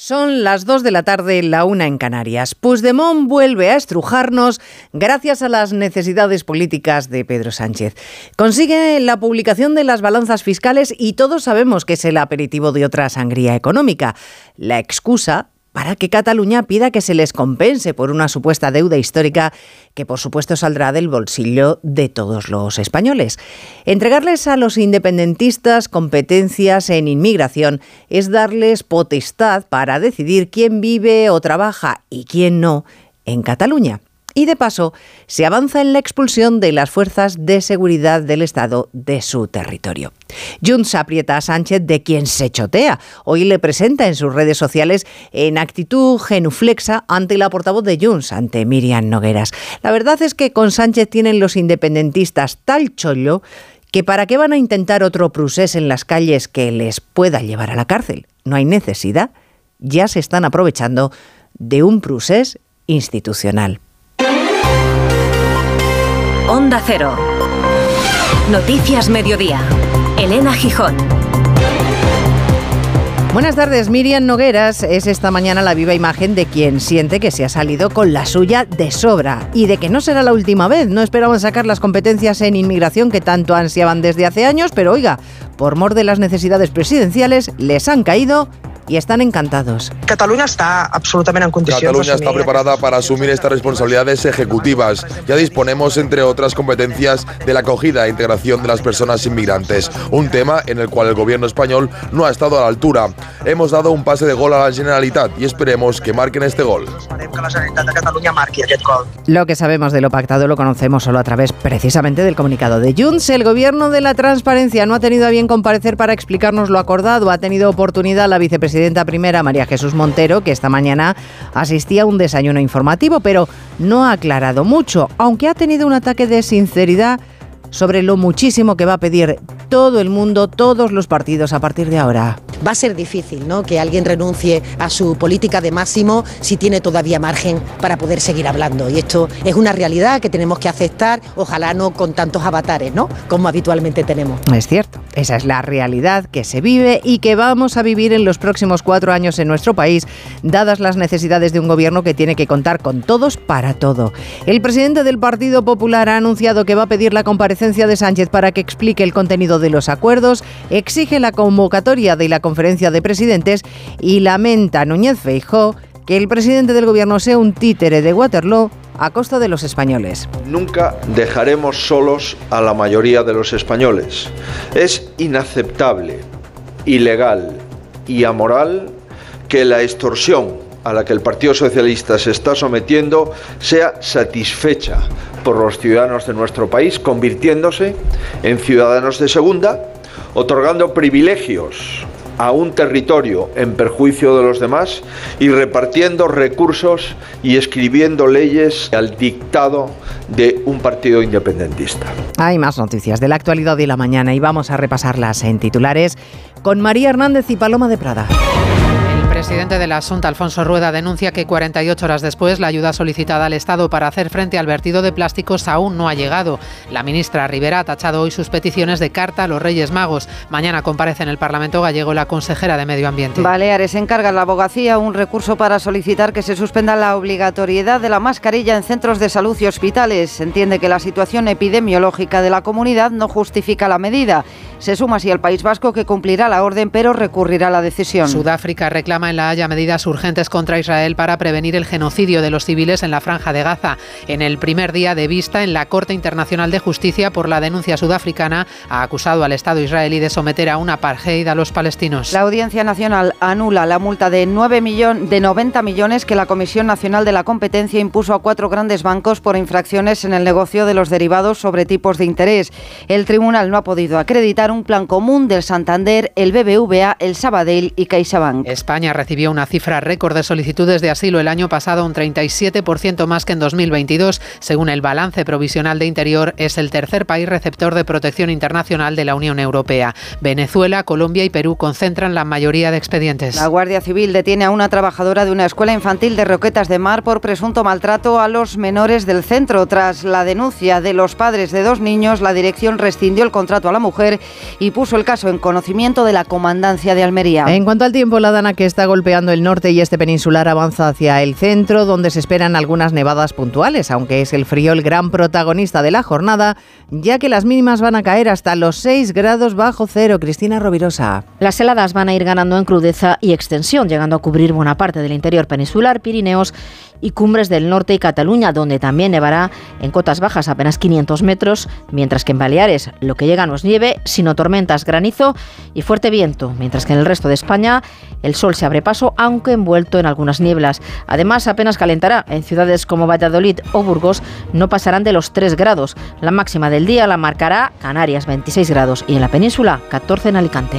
Son las 2 de la tarde, la una en Canarias. Puigdemont vuelve a estrujarnos gracias a las necesidades políticas de Pedro Sánchez. Consigue la publicación de las balanzas fiscales y todos sabemos que es el aperitivo de otra sangría económica. La excusa para que Cataluña pida que se les compense por una supuesta deuda histórica que por supuesto saldrá del bolsillo de todos los españoles. Entregarles a los independentistas competencias en inmigración es darles potestad para decidir quién vive o trabaja y quién no en Cataluña y de paso se avanza en la expulsión de las fuerzas de seguridad del Estado de su territorio. Junts aprieta a Sánchez de quien se chotea. Hoy le presenta en sus redes sociales en actitud genuflexa ante la portavoz de Junts, ante Miriam Nogueras. La verdad es que con Sánchez tienen los independentistas tal chollo que para qué van a intentar otro procés en las calles que les pueda llevar a la cárcel. No hay necesidad. Ya se están aprovechando de un procés institucional. Onda Cero. Noticias Mediodía. Elena Gijón. Buenas tardes, Miriam Nogueras es esta mañana la viva imagen de quien siente que se ha salido con la suya de sobra y de que no será la última vez. No esperaban sacar las competencias en inmigración que tanto ansiaban desde hace años, pero oiga, por mor de las necesidades presidenciales, les han caído y están encantados. Cataluña está absolutamente en condiciones. Cataluña está preparada para asumir estas responsabilidades ejecutivas. Ya disponemos, entre otras competencias, de la acogida e integración de las personas inmigrantes, un tema en el cual el gobierno español no ha estado a la altura. Hemos dado un pase de gol a la Generalitat y esperemos que marquen este gol. Lo que sabemos de lo pactado lo conocemos solo a través precisamente del comunicado de Junts. El gobierno de la transparencia no ha tenido a bien comparecer para explicarnos lo acordado. Ha tenido oportunidad la vicepresidenta presidenta primera, María Jesús Montero, que esta mañana asistía a un desayuno informativo, pero no ha aclarado mucho, aunque ha tenido un ataque de sinceridad sobre lo muchísimo que va a pedir todo el mundo, todos los partidos a partir de ahora. Va a ser difícil, ¿no? Que alguien renuncie a su política de máximo si tiene todavía margen para poder seguir hablando. Y esto es una realidad que tenemos que aceptar, ojalá no con tantos avatares, ¿no? Como habitualmente tenemos. Es cierto, esa es la realidad que se vive y que vamos a vivir en los próximos cuatro años en nuestro país, dadas las necesidades de un gobierno que tiene que contar con todos para todo. El presidente del Partido Popular ha anunciado que va a pedir la comparecencia de Sánchez para que explique el contenido de los acuerdos, exige la convocatoria de la conferencia de presidentes y lamenta Núñez Feijó que el presidente del gobierno sea un títere de Waterloo a costa de los españoles. Nunca dejaremos solos a la mayoría de los españoles. Es inaceptable, ilegal y amoral que la extorsión a la que el Partido Socialista se está sometiendo sea satisfecha por los ciudadanos de nuestro país, convirtiéndose en ciudadanos de segunda, otorgando privilegios a un territorio en perjuicio de los demás y repartiendo recursos y escribiendo leyes al dictado de un partido independentista. Hay más noticias de la actualidad de la mañana y vamos a repasarlas en titulares con María Hernández y Paloma de Prada. El presidente de la Asunta, Alfonso Rueda, denuncia que 48 horas después la ayuda solicitada al Estado para hacer frente al vertido de plásticos aún no ha llegado. La ministra Rivera ha tachado hoy sus peticiones de carta a los Reyes Magos. Mañana comparece en el Parlamento gallego la consejera de Medio Ambiente. Baleares encarga a la abogacía un recurso para solicitar que se suspenda la obligatoriedad de la mascarilla en centros de salud y hospitales. Entiende que la situación epidemiológica de la comunidad no justifica la medida. Se suma así al País Vasco que cumplirá la orden pero recurrirá a la decisión. Sudáfrica reclama en La Haya medidas urgentes contra Israel para prevenir el genocidio de los civiles en la franja de Gaza. En el primer día de vista en la Corte Internacional de Justicia por la denuncia sudafricana ha acusado al Estado israelí de someter a una apartheid a los palestinos. La Audiencia Nacional anula la multa de, 9 de 90 millones que la Comisión Nacional de la Competencia impuso a cuatro grandes bancos por infracciones en el negocio de los derivados sobre tipos de interés. El tribunal no ha podido acreditar un plan común del Santander, el BBVA, el Sabadell y CaixaBank. España recibió una cifra récord de solicitudes de asilo el año pasado, un 37% más que en 2022. Según el balance provisional de Interior, es el tercer país receptor de protección internacional de la Unión Europea. Venezuela, Colombia y Perú concentran la mayoría de expedientes. La Guardia Civil detiene a una trabajadora de una escuela infantil de Roquetas de Mar por presunto maltrato a los menores del centro. Tras la denuncia de los padres de dos niños, la dirección rescindió el contrato a la mujer y puso el caso en conocimiento de la comandancia de Almería. En cuanto al tiempo, la Dana que está golpeando el norte y este peninsular avanza hacia el centro, donde se esperan algunas nevadas puntuales, aunque es el frío el gran protagonista de la jornada, ya que las mínimas van a caer hasta los 6 grados bajo cero. Cristina Rovirosa. Las heladas van a ir ganando en crudeza y extensión, llegando a cubrir buena parte del interior peninsular, Pirineos y cumbres del norte y Cataluña, donde también nevará en cotas bajas apenas 500 metros, mientras que en Baleares lo que llega no es nieve, sino tormentas, granizo y fuerte viento, mientras que en el resto de España el sol se abre paso, aunque envuelto en algunas nieblas. Además, apenas calentará. En ciudades como Valladolid o Burgos no pasarán de los 3 grados. La máxima del día la marcará Canarias, 26 grados, y en la península, 14 en Alicante.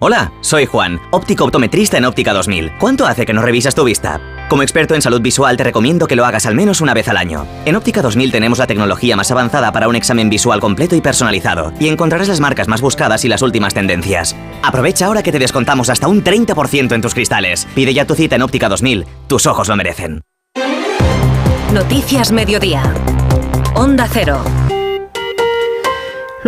Hola, soy Juan, óptico optometrista en Óptica 2000. ¿Cuánto hace que no revisas tu vista? Como experto en salud visual te recomiendo que lo hagas al menos una vez al año. En Óptica 2000 tenemos la tecnología más avanzada para un examen visual completo y personalizado, y encontrarás las marcas más buscadas y las últimas tendencias. Aprovecha ahora que te descontamos hasta un 30% en tus cristales. Pide ya tu cita en Óptica 2000, tus ojos lo merecen. Noticias Mediodía. Onda Cero.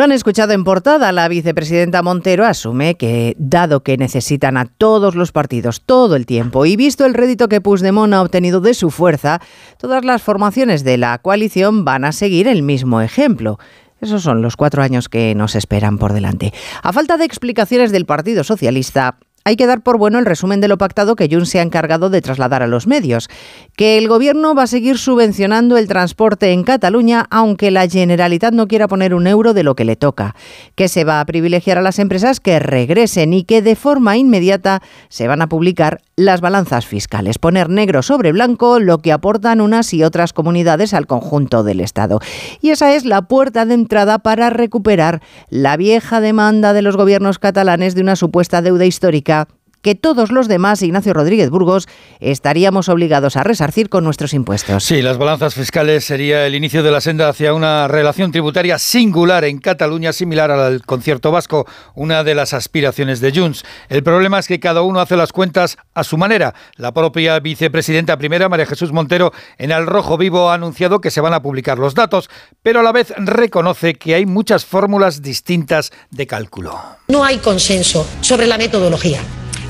Lo han escuchado en portada. La vicepresidenta Montero asume que, dado que necesitan a todos los partidos todo el tiempo y visto el rédito que Puigdemont ha obtenido de su fuerza, todas las formaciones de la coalición van a seguir el mismo ejemplo. Esos son los cuatro años que nos esperan por delante. A falta de explicaciones del Partido Socialista, hay que dar por bueno el resumen de lo pactado que Junts se ha encargado de trasladar a los medios, que el gobierno va a seguir subvencionando el transporte en Cataluña aunque la Generalitat no quiera poner un euro de lo que le toca, que se va a privilegiar a las empresas que regresen y que de forma inmediata se van a publicar las balanzas fiscales, poner negro sobre blanco lo que aportan unas y otras comunidades al conjunto del Estado. Y esa es la puerta de entrada para recuperar la vieja demanda de los gobiernos catalanes de una supuesta deuda histórica que todos los demás, Ignacio Rodríguez Burgos, estaríamos obligados a resarcir con nuestros impuestos. Sí, las balanzas fiscales sería el inicio de la senda hacia una relación tributaria singular en Cataluña, similar al concierto vasco, una de las aspiraciones de Junts. El problema es que cada uno hace las cuentas a su manera. La propia vicepresidenta primera, María Jesús Montero, en El Rojo Vivo ha anunciado que se van a publicar los datos, pero a la vez reconoce que hay muchas fórmulas distintas de cálculo. No hay consenso sobre la metodología.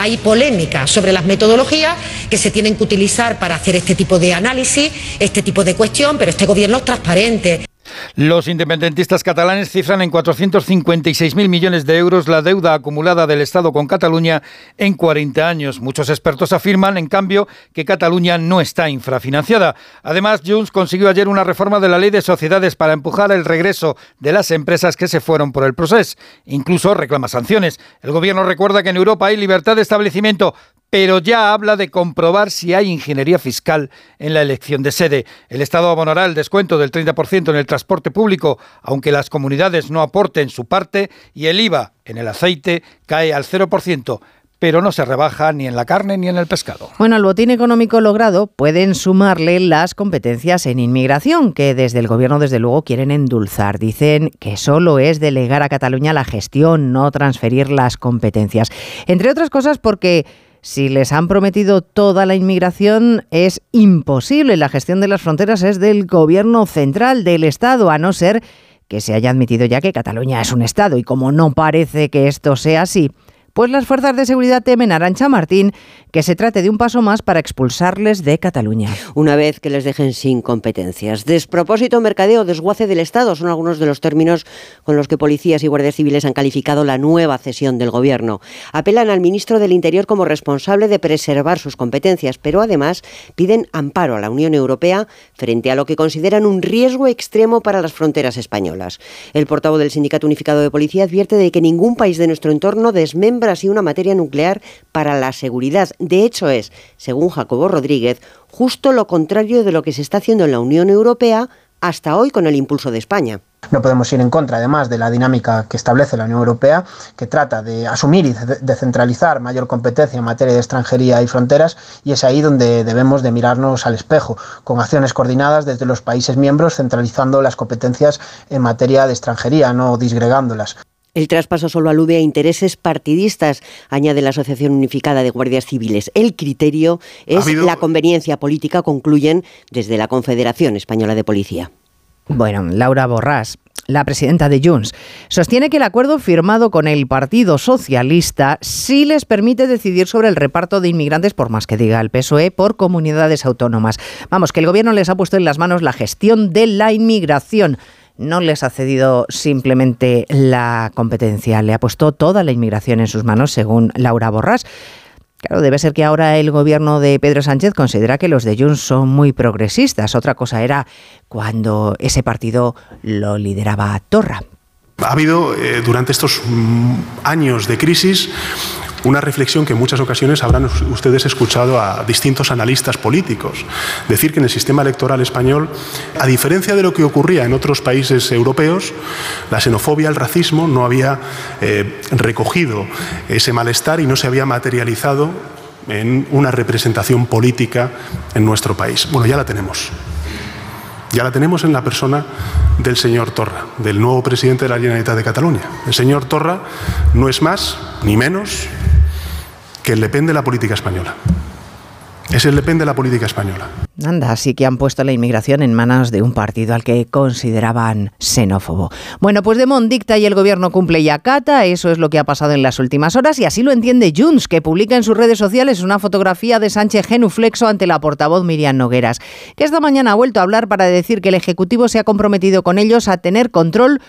Hay polémica sobre las metodologías que se tienen que utilizar para hacer este tipo de análisis, este tipo de cuestión, pero este gobierno es transparente. Los independentistas catalanes cifran en 456.000 millones de euros la deuda acumulada del Estado con Cataluña en 40 años. Muchos expertos afirman, en cambio, que Cataluña no está infrafinanciada. Además, Junts consiguió ayer una reforma de la ley de sociedades para empujar el regreso de las empresas que se fueron por el proceso. Incluso reclama sanciones. El gobierno recuerda que en Europa hay libertad de establecimiento, pero ya habla de comprobar si hay ingeniería fiscal en la elección de sede. El Estado abonará el descuento del 30% en el transporte público, aunque las comunidades no aporten su parte, y el IVA en el aceite cae al 0% pero no se rebaja ni en la carne ni en el pescado. Bueno, al botín económico logrado pueden sumarle las competencias en inmigración, que desde el gobierno desde luego quieren endulzar. Dicen que solo es delegar a Cataluña la gestión, no transferir las competencias. Entre otras cosas porque si les han prometido toda la inmigración, es imposible. La gestión de las fronteras es del gobierno central, del Estado, a no ser que se haya admitido ya que Cataluña es un Estado. Y como no parece que esto sea así, pues las fuerzas de seguridad temen, Arancha Martín, que se trate de un paso más para expulsarles de Cataluña. Una vez que les dejen sin competencias. Despropósito, mercadeo, desguace del Estado son algunos de los términos con los que policías y guardias civiles han calificado la nueva cesión del Gobierno. Apelan al ministro del Interior como responsable de preservar sus competencias, pero además piden amparo a la Unión Europea frente a lo que consideran un riesgo extremo para las fronteras españolas. El portavoz del Sindicato Unificado de Policía advierte de que ningún país de nuestro entorno desmembra una materia nuclear para la seguridad. De hecho, es, según Jacobo Rodríguez, justo lo contrario de lo que se está haciendo en la Unión Europea hasta hoy con el impulso de España. No podemos ir en contra, además, de la dinámica que establece la Unión Europea, que trata de asumir y descentralizar mayor competencia en materia de extranjería y fronteras, y es ahí donde debemos de mirarnos al espejo, con acciones coordinadas desde los países miembros, centralizando las competencias en materia de extranjería, no disgregándolas. El traspaso solo alude a intereses partidistas, añade la Asociación Unificada de Guardias Civiles. El criterio es la conveniencia política, concluyen desde la Confederación Española de Policía. Bueno, Laura Borrás, la presidenta de Junts, sostiene que el acuerdo firmado con el Partido Socialista sí les permite decidir sobre el reparto de inmigrantes, por más que diga el PSOE, por comunidades autónomas. Vamos, que el gobierno les ha puesto en las manos la gestión de la inmigración. No les ha cedido simplemente la competencia, le ha puesto toda la inmigración en sus manos, según Laura Borrás. Claro, debe ser que ahora el gobierno de Pedro Sánchez considera que los de Junts son muy progresistas. Otra cosa era cuando ese partido lo lideraba Torra. Ha habido eh, durante estos mm, años de crisis una reflexión que en muchas ocasiones habrán ustedes escuchado a distintos analistas políticos. Decir que en el sistema electoral español, a diferencia de lo que ocurría en otros países europeos, la xenofobia, el racismo no había eh, recogido ese malestar y no se había materializado en una representación política en nuestro país. Bueno, ya la tenemos. Ya la tenemos en la persona del señor Torra, del nuevo presidente de la Generalitat de Cataluña. El señor Torra no es más ni menos que el Le de la política española. Es el Le de la política española. Anda, sí que han puesto la inmigración en manos de un partido al que consideraban xenófobo. Bueno, pues Demont dicta y el gobierno cumple y acata, eso es lo que ha pasado en las últimas horas y así lo entiende Junts, que publica en sus redes sociales una fotografía de Sánchez genuflexo ante la portavoz Miriam Nogueras, que esta mañana ha vuelto a hablar para decir que el Ejecutivo se ha comprometido con ellos a tener control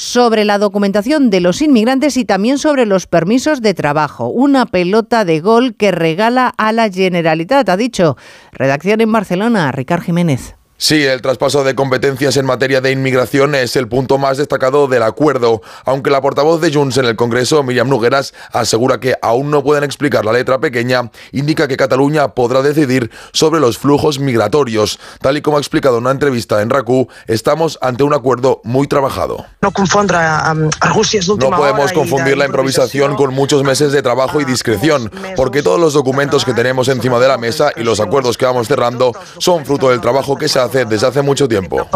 sobre la documentación de los inmigrantes y también sobre los permisos de trabajo. Una pelota de gol que regala a la Generalitat, ha dicho. Redacción en Barcelona, Ricard Jiménez. Sí, el traspaso de competencias en materia de inmigración es el punto más destacado del acuerdo, aunque la portavoz de Junts en el Congreso, Miriam Nugueras, asegura que aún no pueden explicar la letra pequeña, indica que Cataluña podrá decidir sobre los flujos migratorios. Tal y como ha explicado en una entrevista en RACU, estamos ante un acuerdo muy trabajado. No, no podemos confundir la improvisación con muchos meses de trabajo y discreción, porque todos los documentos que tenemos encima de la mesa y los acuerdos que vamos cerrando son fruto del trabajo que se hace desde hace mucho tiempo.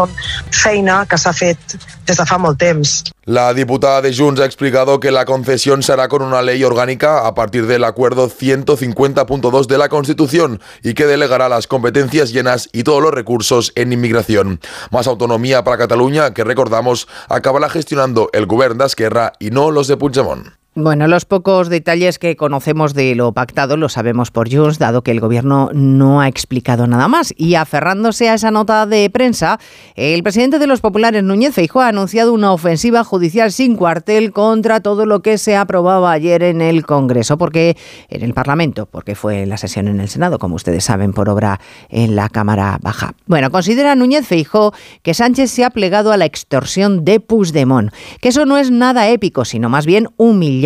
La diputada de Junts ha explicado que la concesión será con una ley orgánica a partir del acuerdo 150.2 de la Constitución y que delegará las competencias llenas y todos los recursos en inmigración. Más autonomía para Cataluña que recordamos acabará gestionando el gobierno de Esquerra y no los de Puigdemont. Bueno, los pocos detalles que conocemos de lo pactado lo sabemos por Junts, dado que el gobierno no ha explicado nada más. Y aferrándose a esa nota de prensa, el presidente de los populares, Núñez Feijóo, ha anunciado una ofensiva judicial sin cuartel contra todo lo que se aprobaba ayer en el Congreso, porque en el Parlamento, porque fue la sesión en el Senado, como ustedes saben, por obra en la Cámara Baja. Bueno, considera Núñez Feijóo que Sánchez se ha plegado a la extorsión de Puigdemont, que eso no es nada épico, sino más bien humillante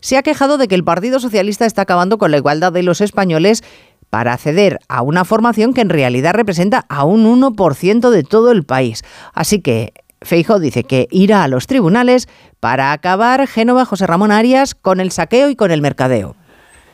se ha quejado de que el Partido Socialista está acabando con la igualdad de los españoles para acceder a una formación que en realidad representa a un 1% de todo el país. Así que Feijo dice que irá a los tribunales para acabar Génova José Ramón Arias con el saqueo y con el mercadeo.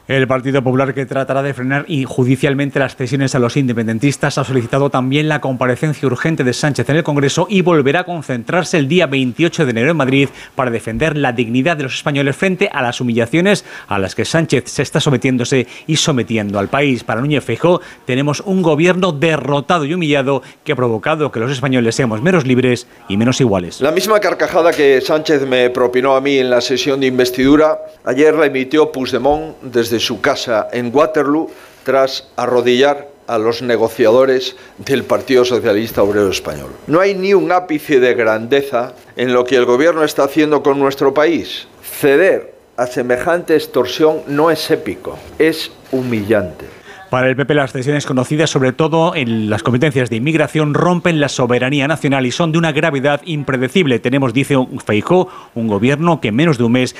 El Partido Popular, que tratará de frenar judicialmente las cesiones a los independentistas, ha solicitado también la comparecencia urgente de Sánchez en el Congreso y volverá a concentrarse el día 28 de enero en Madrid para defender la dignidad de los españoles frente a las humillaciones a las que Sánchez se está sometiéndose y sometiendo al país. Para Núñez Feijóo, tenemos un gobierno derrotado y humillado que ha provocado que los españoles seamos menos libres y menos iguales. La misma carcajada que Sánchez me propinó a mí en la sesión de investidura, ayer la emitió Puigdemont desde su casa en Waterloo tras arrodillar a los negociadores del Partido Socialista Obrero Español. No hay ni un ápice de grandeza en lo que el gobierno está haciendo con nuestro país. Ceder a semejante extorsión no es épico, es humillante. Para el PP las decisiones conocidas, sobre todo en las competencias de inmigración, rompen la soberanía nacional y son de una gravedad impredecible. Tenemos, dice Feijó, un gobierno que en menos de un mes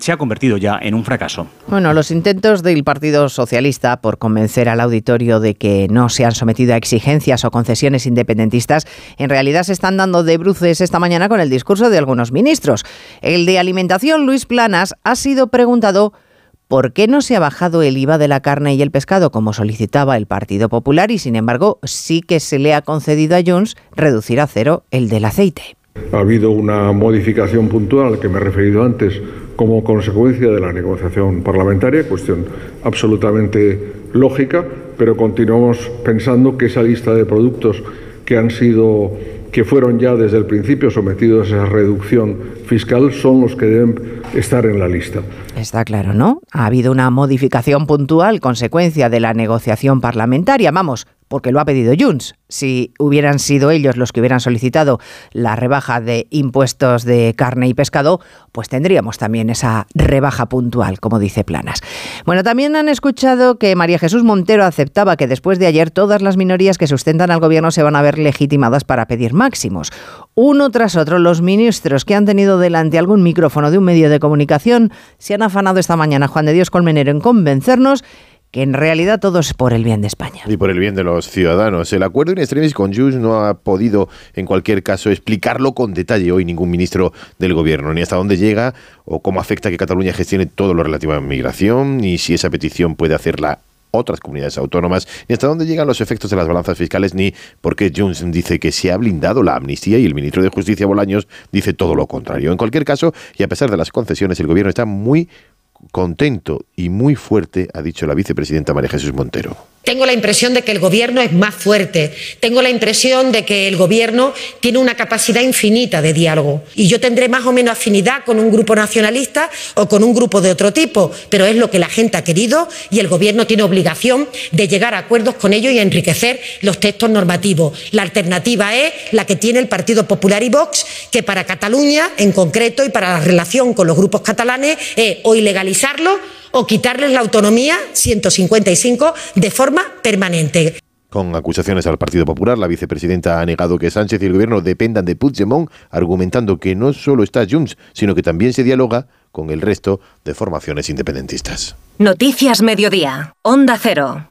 se ha convertido ya en un fracaso. Bueno, los intentos del Partido Socialista por convencer al auditorio de que no se han sometido a exigencias o concesiones independentistas en realidad se están dando de bruces esta mañana con el discurso de algunos ministros. El de Alimentación, Luis Planas, ha sido preguntado ¿Por qué no se ha bajado el IVA de la carne y el pescado como solicitaba el Partido Popular y sin embargo sí que se le ha concedido a Junts reducir a cero el del aceite? Ha habido una modificación puntual al que me he referido antes como consecuencia de la negociación parlamentaria, cuestión absolutamente lógica, pero continuamos pensando que esa lista de productos que han sido que fueron ya desde el principio sometidos a esa reducción fiscal son los que deben estar en la lista. Está claro, ¿no? Ha habido una modificación puntual consecuencia de la negociación parlamentaria. Vamos, porque lo ha pedido Junts. Si hubieran sido ellos los que hubieran solicitado la rebaja de impuestos de carne y pescado, pues tendríamos también esa rebaja puntual, como dice Planas. Bueno, también han escuchado que María Jesús Montero aceptaba que después de ayer todas las minorías que sustentan al gobierno se van a ver legitimadas para pedir máximos. Uno tras otro, los ministros que han tenido delante algún micrófono de un medio de comunicación se han afanado esta mañana, Juan de Dios Colmenero, en convencernos que en realidad todo es por el bien de España. Y por el bien de los ciudadanos. El acuerdo en extremis con Junts no ha podido, en cualquier caso, explicarlo con detalle hoy ningún ministro del gobierno, ni hasta dónde llega o cómo afecta que Cataluña gestione todo lo relativo a migración, ni si esa petición puede hacerla otras comunidades autónomas, ni hasta dónde llegan los efectos de las balanzas fiscales, ni por qué Junts dice que se ha blindado la amnistía y el ministro de Justicia Bolaños dice todo lo contrario. En cualquier caso, y a pesar de las concesiones, el gobierno está muy contento y muy fuerte, ha dicho la vicepresidenta María Jesús Montero. Tengo la impresión de que el Gobierno es más fuerte. Tengo la impresión de que el Gobierno tiene una capacidad infinita de diálogo. Y yo tendré más o menos afinidad con un grupo nacionalista o con un grupo de otro tipo, pero es lo que la gente ha querido y el Gobierno tiene obligación de llegar a acuerdos con ellos y enriquecer los textos normativos. La alternativa es la que tiene el Partido Popular y Vox, que para Cataluña en concreto y para la relación con los grupos catalanes es o ilegalizarlo o quitarles la autonomía 155 de forma permanente. Con acusaciones al Partido Popular, la vicepresidenta ha negado que Sánchez y el gobierno dependan de Puigdemont, argumentando que no solo está Junts, sino que también se dialoga con el resto de formaciones independentistas. Noticias Mediodía, Onda Cero.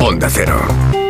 Onda Cero.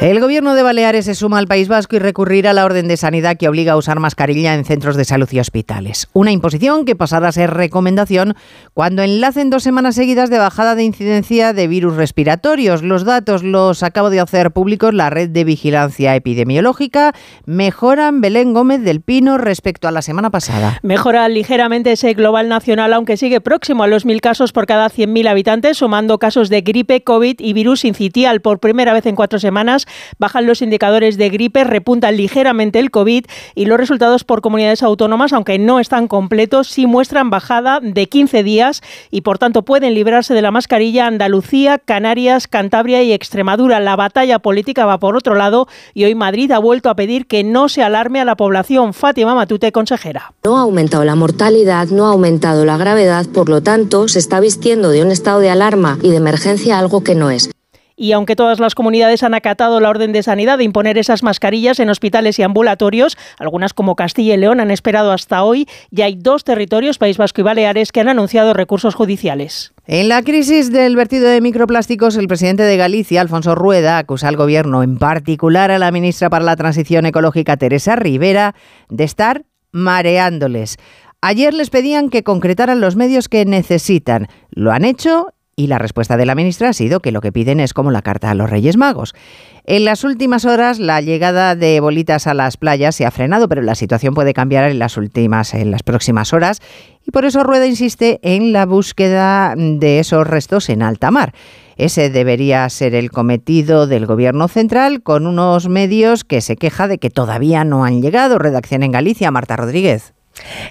El gobierno de Baleares se suma al País Vasco y recurrirá a la orden de sanidad que obliga a usar mascarilla en centros de salud y hospitales. Una imposición que pasará a ser recomendación cuando enlacen dos semanas seguidas de bajada de incidencia de virus respiratorios. Los datos los acabo de hacer públicos la red de vigilancia epidemiológica. Mejoran Belén Gómez del Pino respecto a la semana pasada. Mejora ligeramente ese global nacional, aunque sigue próximo a los mil casos por cada 100.000 habitantes, sumando casos de gripe, COVID y virus incitial por primera vez en cuatro semanas bajan los indicadores de gripe, repunta ligeramente el COVID y los resultados por comunidades autónomas, aunque no están completos, sí muestran bajada de 15 días y por tanto pueden librarse de la mascarilla Andalucía, Canarias, Cantabria y Extremadura. La batalla política va por otro lado y hoy Madrid ha vuelto a pedir que no se alarme a la población. Fátima Matute, consejera. No ha aumentado la mortalidad, no ha aumentado la gravedad, por lo tanto se está vistiendo de un estado de alarma y de emergencia algo que no es. Y aunque todas las comunidades han acatado la orden de sanidad de imponer esas mascarillas en hospitales y ambulatorios, algunas como Castilla y León han esperado hasta hoy, ya hay dos territorios, País Vasco y Baleares, que han anunciado recursos judiciales. En la crisis del vertido de microplásticos, el presidente de Galicia, Alfonso Rueda, acusa al gobierno, en particular a la ministra para la Transición Ecológica, Teresa Rivera, de estar mareándoles. Ayer les pedían que concretaran los medios que necesitan. Lo han hecho y la respuesta de la ministra ha sido que lo que piden es como la carta a los Reyes Magos. En las últimas horas la llegada de bolitas a las playas se ha frenado, pero la situación puede cambiar en las últimas en las próximas horas y por eso Rueda insiste en la búsqueda de esos restos en alta mar. Ese debería ser el cometido del gobierno central con unos medios que se queja de que todavía no han llegado. Redacción en Galicia, Marta Rodríguez.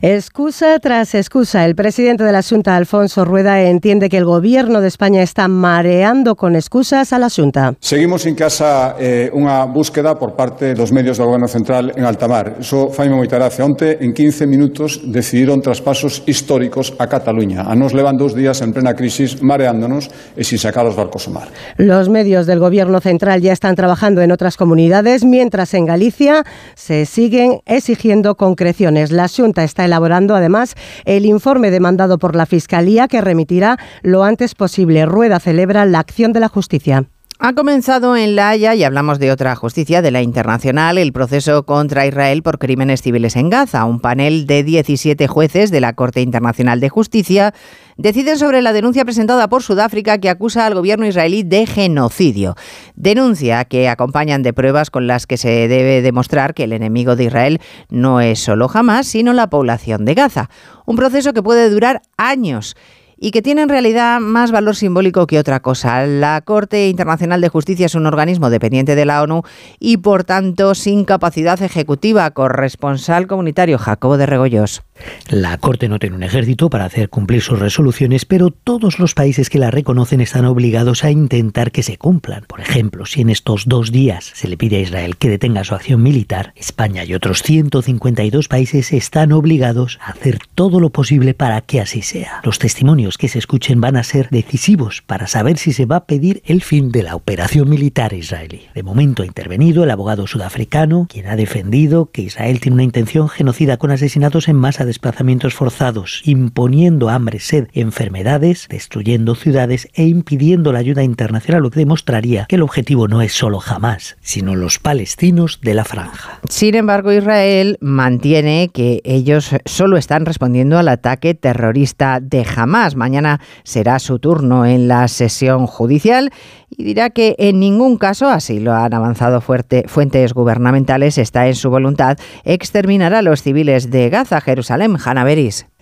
Excusa tras excusa, el presidente de la Junta, Alfonso Rueda, entiende que el gobierno de España está mareando con excusas a la Junta. Seguimos en casa eh, unha búsqueda por parte dos medios do Goberno Central en altamar. Iso faime moita gracia. Onte, en 15 minutos, decidiron traspasos históricos a Cataluña. A nos levan dous días en plena crisis mareándonos e sin sacar os barcos ao mar. Los medios del gobierno central ya están trabajando en otras comunidades, mientras en Galicia se siguen exigiendo concreciones. La Junta está elaborando además el informe demandado por la Fiscalía que remitirá lo antes posible. Rueda celebra la acción de la justicia. Ha comenzado en La Haya, y hablamos de otra justicia, de la internacional, el proceso contra Israel por crímenes civiles en Gaza. Un panel de 17 jueces de la Corte Internacional de Justicia deciden sobre la denuncia presentada por Sudáfrica que acusa al gobierno israelí de genocidio. Denuncia que acompañan de pruebas con las que se debe demostrar que el enemigo de Israel no es solo Hamas, sino la población de Gaza. Un proceso que puede durar años y que tiene en realidad más valor simbólico que otra cosa. La Corte Internacional de Justicia es un organismo dependiente de la ONU y por tanto sin capacidad ejecutiva. Corresponsal comunitario Jacobo de Regoyos. La Corte no tiene un ejército para hacer cumplir sus resoluciones, pero todos los países que la reconocen están obligados a intentar que se cumplan. Por ejemplo, si en estos dos días se le pide a Israel que detenga su acción militar, España y otros 152 países están obligados a hacer todo lo posible para que así sea. Los testimonios que se escuchen van a ser decisivos para saber si se va a pedir el fin de la operación militar israelí. De momento ha intervenido el abogado sudafricano, quien ha defendido que Israel tiene una intención genocida con asesinatos en masa desplazamientos forzados, imponiendo hambre, sed, enfermedades, destruyendo ciudades e impidiendo la ayuda internacional, lo que demostraría que el objetivo no es solo Hamas, sino los palestinos de la franja. Sin embargo, Israel mantiene que ellos solo están respondiendo al ataque terrorista de Hamas. Mañana será su turno en la sesión judicial y dirá que en ningún caso, así lo han avanzado fuerte, fuentes gubernamentales, está en su voluntad exterminar a los civiles de Gaza, Jerusalén,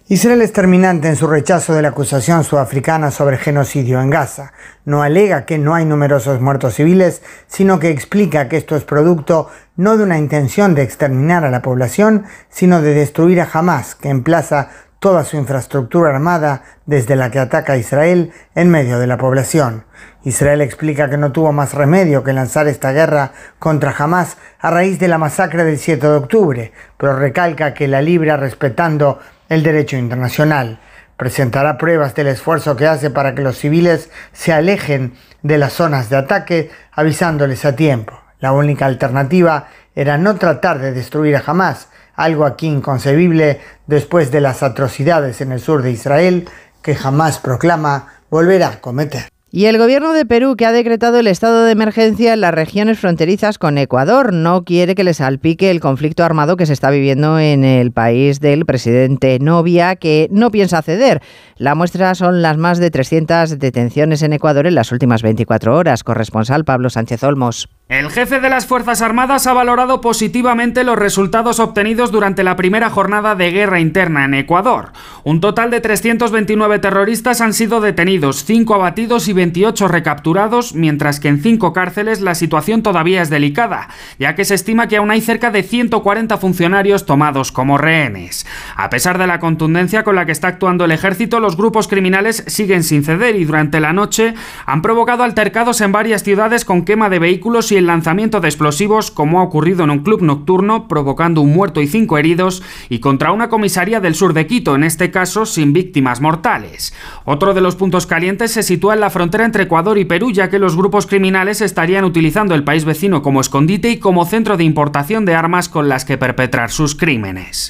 Israel es terminante en su rechazo de la acusación sudafricana sobre genocidio en Gaza. No alega que no hay numerosos muertos civiles, sino que explica que esto es producto no de una intención de exterminar a la población, sino de destruir a Hamas, que emplaza toda su infraestructura armada desde la que ataca a Israel en medio de la población. Israel explica que no tuvo más remedio que lanzar esta guerra contra Hamas a raíz de la masacre del 7 de octubre, pero recalca que la libra respetando el derecho internacional. Presentará pruebas del esfuerzo que hace para que los civiles se alejen de las zonas de ataque, avisándoles a tiempo. La única alternativa era no tratar de destruir a Hamas, algo aquí inconcebible después de las atrocidades en el sur de Israel que jamás proclama volverá a cometer. Y el gobierno de Perú, que ha decretado el estado de emergencia en las regiones fronterizas con Ecuador, no quiere que le salpique el conflicto armado que se está viviendo en el país del presidente Novia, que no piensa ceder. La muestra son las más de 300 detenciones en Ecuador en las últimas 24 horas. Corresponsal Pablo Sánchez Olmos. El jefe de las Fuerzas Armadas ha valorado positivamente los resultados obtenidos durante la primera jornada de guerra interna en Ecuador. Un total de 329 terroristas han sido detenidos, 5 abatidos y 28 recapturados, mientras que en 5 cárceles la situación todavía es delicada, ya que se estima que aún hay cerca de 140 funcionarios tomados como rehenes. A pesar de la contundencia con la que está actuando el ejército, los grupos criminales siguen sin ceder y durante la noche han provocado altercados en varias ciudades con quema de vehículos y el lanzamiento de explosivos, como ha ocurrido en un club nocturno, provocando un muerto y cinco heridos, y contra una comisaría del sur de Quito, en este caso sin víctimas mortales. Otro de los puntos calientes se sitúa en la frontera entre Ecuador y Perú, ya que los grupos criminales estarían utilizando el país vecino como escondite y como centro de importación de armas con las que perpetrar sus crímenes.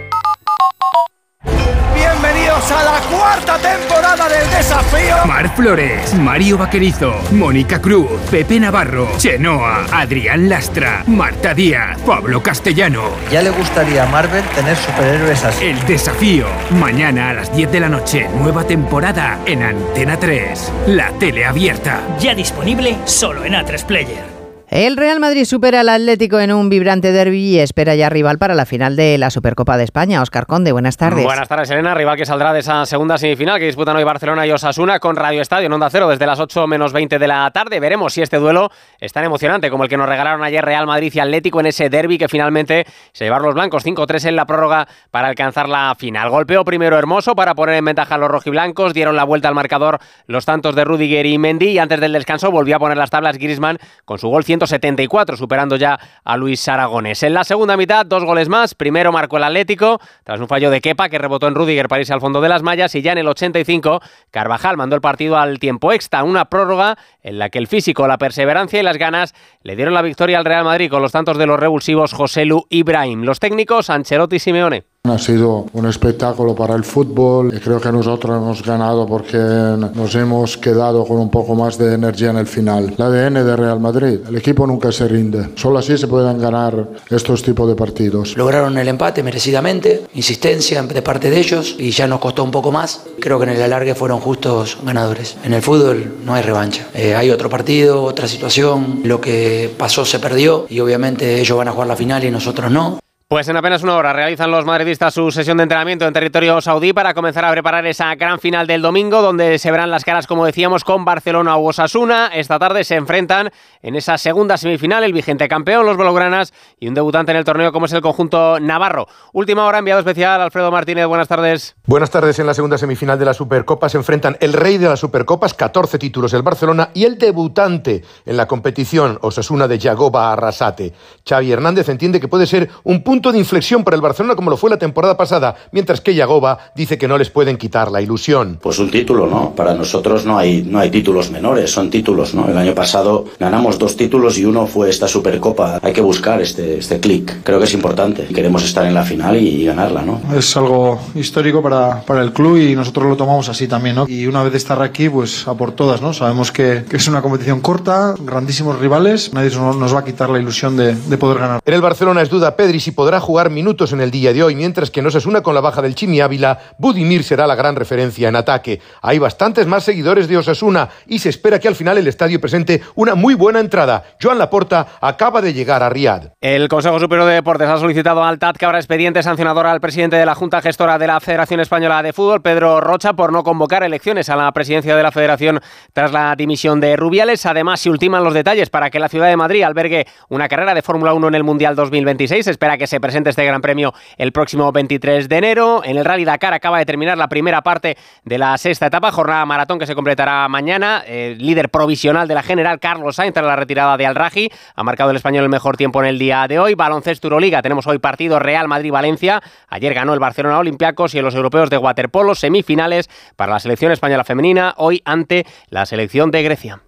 Bienvenidos a la cuarta temporada del desafío. Mar Flores, Mario Vaquerizo, Mónica Cruz, Pepe Navarro, Chenoa, Adrián Lastra, Marta Díaz, Pablo Castellano. Ya le gustaría a Marvel tener superhéroes así. El desafío. Mañana a las 10 de la noche, nueva temporada en Antena 3. La tele abierta. Ya disponible solo en A3 Player. El Real Madrid supera al Atlético en un vibrante derby y espera ya rival para la final de la Supercopa de España. Oscar Conde, buenas tardes. Buenas tardes, Elena. Rival que saldrá de esa segunda semifinal que disputan hoy Barcelona y Osasuna con Radio Estadio en Onda Cero desde las 8 menos 20 de la tarde. Veremos si este duelo es tan emocionante como el que nos regalaron ayer Real Madrid y Atlético en ese derby que finalmente se llevaron los blancos 5-3 en la prórroga para alcanzar la final. Golpeo primero hermoso para poner en ventaja a los rojiblancos. Dieron la vuelta al marcador los tantos de Rudiger y Mendy y antes del descanso volvió a poner las tablas Griezmann con su gol 174 superando ya a Luis Aragones. En la segunda mitad, dos goles más. Primero marcó el Atlético, tras un fallo de Kepa que rebotó en Rudiger para irse al fondo de las mallas. Y ya en el 85, Carvajal mandó el partido al tiempo extra, una prórroga en la que el físico, la perseverancia y las ganas le dieron la victoria al Real Madrid con los tantos de los revulsivos José Lu Ibrahim. Los técnicos, Ancelotti y Simeone. Ha sido un espectáculo para el fútbol y creo que nosotros hemos ganado porque nos hemos quedado con un poco más de energía en el final. El ADN de Real Madrid, el equipo nunca se rinde. Solo así se pueden ganar estos tipos de partidos. Lograron el empate merecidamente, insistencia de parte de ellos y ya nos costó un poco más. Creo que en el alargue fueron justos ganadores. En el fútbol no hay revancha. Eh, hay otro partido, otra situación. Lo que pasó se perdió y obviamente ellos van a jugar la final y nosotros no. Pues en apenas una hora realizan los madridistas su sesión de entrenamiento en territorio saudí para comenzar a preparar esa gran final del domingo, donde se verán las caras, como decíamos, con Barcelona o Osasuna. Esta tarde se enfrentan en esa segunda semifinal el vigente campeón, los Blaugranas, y un debutante en el torneo como es el conjunto Navarro. Última hora, enviado especial, Alfredo Martínez, buenas tardes. Buenas tardes, en la segunda semifinal de la Supercopa se enfrentan el rey de las Supercopas, 14 títulos el Barcelona, y el debutante en la competición, Osasuna de Yagoba Arrasate. Xavi Hernández entiende que puede ser un punto de inflexión para el Barcelona como lo fue la temporada pasada, mientras que Yagoba dice que no les pueden quitar la ilusión. Pues un título, ¿no? Para nosotros no hay, no hay títulos menores, son títulos, ¿no? El año pasado ganamos dos títulos y uno fue esta Supercopa. Hay que buscar este, este clic. Creo que es importante. Queremos estar en la final y, ganarla, ¿no? Es algo histórico para, para el club y nosotros lo tomamos así también, ¿no? Y una vez de estar aquí, pues a por todas, ¿no? Sabemos que, que es una competición corta, grandísimos rivales, nadie nos va a quitar la ilusión de, de poder ganar. En el Barcelona es duda Pedri si podrá jugar minutos en el día de hoy, mientras que no se una con la baja del Chimi Ávila, Budimir será la gran referencia en ataque. Hay bastantes más seguidores de Osasuna y se espera que al final el estadio presente una muy buena entrada. Joan Laporta acaba de llegar a Riad. El Consejo Superior de Deportes ha solicitado al TAT que abra expediente sancionador al presidente de la Junta Gestora de la Federación Española de Fútbol, Pedro Rocha, por no convocar elecciones a la presidencia de la Federación tras la dimisión de Rubiales. Además, se ultiman los detalles para que la ciudad de Madrid albergue una carrera de Fórmula 1 en el Mundial 2026. Se espera que se presente este Gran Premio el próximo 23 de enero. En el Rally Dakar acaba de terminar la primera parte de la sexta etapa, jornada maratón que se completará mañana. El líder provisional de la general, Carlos Sainz, tras la retirada de Al-Raji, ha marcado el español el mejor tiempo en el día de hoy. Baloncesto Euroliga, tenemos hoy partido Real Madrid-Valencia. Ayer ganó el Barcelona Olympiacos y en los europeos de waterpolo, semifinales para la selección española femenina, hoy ante la selección de Grecia.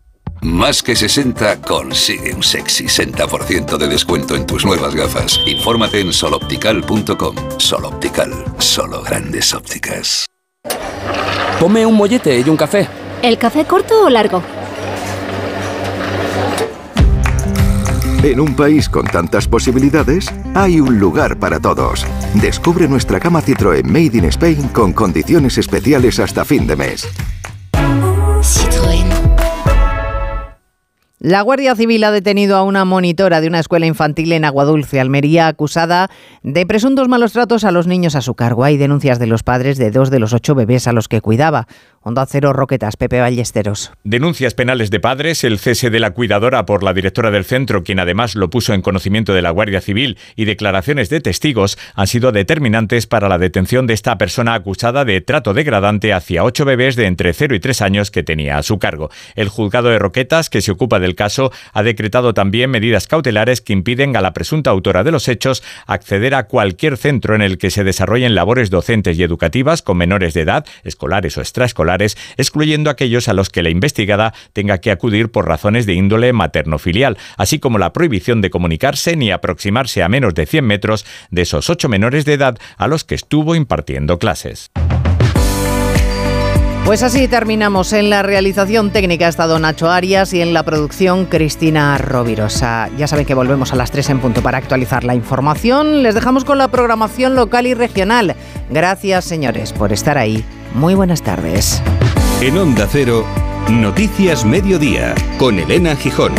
Más que 60 consigue un sexy 60% de descuento en tus nuevas gafas. Infórmate en soloptical.com. Soloptical, solo grandes ópticas. Ponme un mollete y un café. ¿El café corto o largo? En un país con tantas posibilidades, hay un lugar para todos. Descubre nuestra cama Citroën Made in Spain con condiciones especiales hasta fin de mes. La Guardia Civil ha detenido a una monitora de una escuela infantil en Aguadulce, Almería, acusada de presuntos malos tratos a los niños a su cargo. Hay denuncias de los padres de dos de los ocho bebés a los que cuidaba. Onda Cero Roquetas, Pepe Ballesteros. Denuncias penales de padres, el cese de la cuidadora por la directora del centro, quien además lo puso en conocimiento de la Guardia Civil, y declaraciones de testigos han sido determinantes para la detención de esta persona acusada de trato degradante hacia ocho bebés de entre 0 y 3 años que tenía a su cargo. El juzgado de Roquetas, que se ocupa del caso, ha decretado también medidas cautelares que impiden a la presunta autora de los hechos acceder a cualquier centro en el que se desarrollen labores docentes y educativas con menores de edad, escolares o extraescolares, excluyendo aquellos a los que la investigada tenga que acudir por razones de índole materno-filial, así como la prohibición de comunicarse ni aproximarse a menos de 100 metros de esos ocho menores de edad a los que estuvo impartiendo clases. Pues así terminamos. En la realización técnica ha estado Nacho Arias y en la producción Cristina Rovirosa. Ya saben que volvemos a las 3 en punto para actualizar la información. Les dejamos con la programación local y regional. Gracias, señores, por estar ahí. Muy buenas tardes. En Onda Cero, Noticias Mediodía, con Elena Gijón.